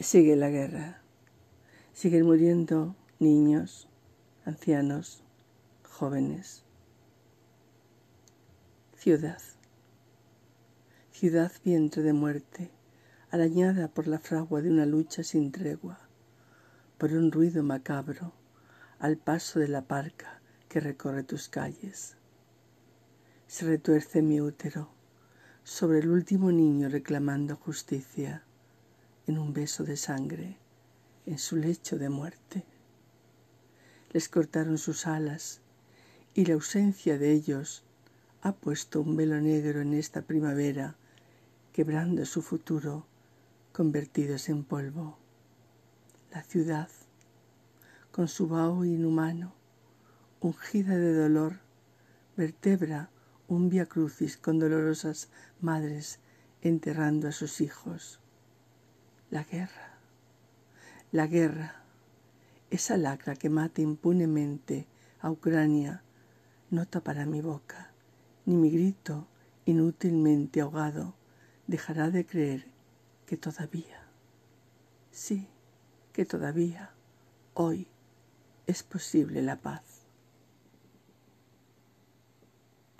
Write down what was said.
Sigue la guerra. Siguen muriendo niños, ancianos, jóvenes. Ciudad. Ciudad vientre de muerte, arañada por la fragua de una lucha sin tregua, por un ruido macabro al paso de la parca que recorre tus calles. Se retuerce mi útero sobre el último niño reclamando justicia en un beso de sangre en su lecho de muerte. Les cortaron sus alas y la ausencia de ellos ha puesto un velo negro en esta primavera, quebrando su futuro, convertidos en polvo. La ciudad, con su vaho inhumano, ungida de dolor, vertebra un via crucis con dolorosas madres enterrando a sus hijos. La guerra la guerra, esa lacra que mata impunemente a Ucrania, no tapará mi boca, ni mi grito inútilmente ahogado dejará de creer que todavía, sí, que todavía hoy es posible la paz.